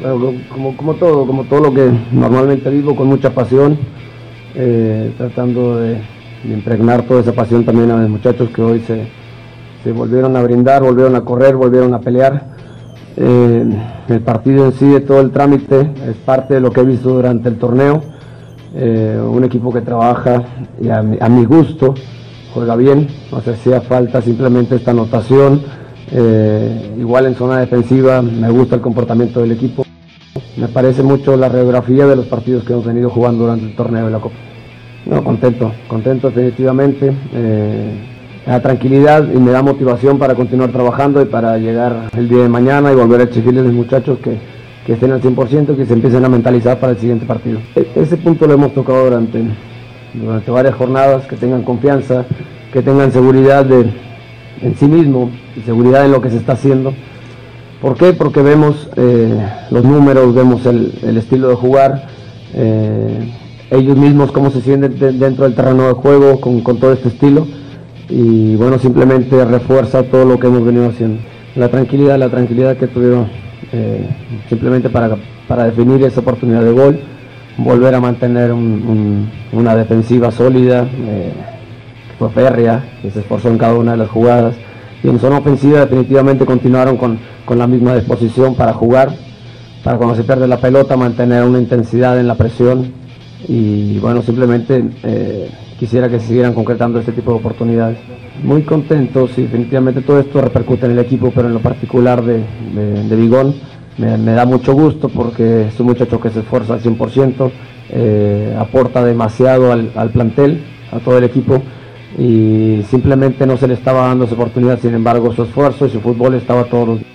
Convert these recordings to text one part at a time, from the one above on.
Bueno, como, como todo, como todo lo que normalmente vivo, con mucha pasión, eh, tratando de, impregnar toda esa pasión también a los muchachos que hoy se, volvieron a brindar, volvieron a correr, volvieron a pelear. Eh, el partido en sí, de todo el trámite, es parte de lo que he visto durante el torneo. Eh, un equipo que trabaja y a, mi- gusto, juega bien, no se hacía falta simplemente esta anotación. Igual en zona defensiva, me gusta el comportamiento del equipo. Me parece mucho la radiografía de los partidos que hemos venido jugando durante el torneo de la Copa. No, contento, contento definitivamente. Eh, da tranquilidad y me da motivación para continuar trabajando y para llegar el día de mañana y volver a exigirles a los muchachos que, que estén al 100% y que se empiecen a mentalizar para el siguiente partido. E- ese punto lo hemos tocado durante, durante varias jornadas, que tengan confianza, que tengan seguridad de, en sí mismo y seguridad en lo que se está haciendo. ¿Por qué? Porque vemos eh, los números, vemos el, estilo de jugar, eh, ellos mismos cómo se sienten de- dentro del terreno de juego con, todo este estilo y bueno, simplemente refuerza todo lo que hemos venido haciendo. La tranquilidad, la tranquilidad que tuvieron eh, simplemente para, para definir esa oportunidad de gol, volver a mantener un- un- una defensiva sólida, que fue férrea, que se esforzó en cada una de las jugadas. Y en zona ofensiva definitivamente continuaron con, con la misma disposición para jugar, para cuando se pierde la pelota mantener una intensidad en la presión. Y bueno, simplemente eh, quisiera que se siguieran concretando este tipo de oportunidades. Muy contentos y definitivamente todo esto repercute en el equipo, pero en lo particular de, de, me, me da mucho gusto porque es un muchacho que se esfuerza al 100%, eh, aporta demasiado al, al plantel, a todo el equipo y simplemente no se le estaba dando esa oportunidad, sin embargo su esfuerzo y su fútbol estaba todos los días.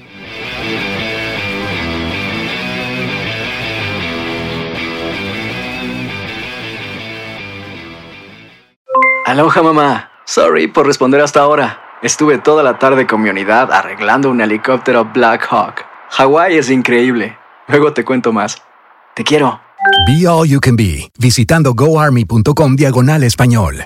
Aloha mamá. Sorry por responder hasta ahora. Estuve toda la tarde con mi unidad arreglando un helicóptero Black Hawk. Hawái es increíble. Luego te cuento más. Te quiero. Be All You Can Be, visitando goarmy.com diagonal español.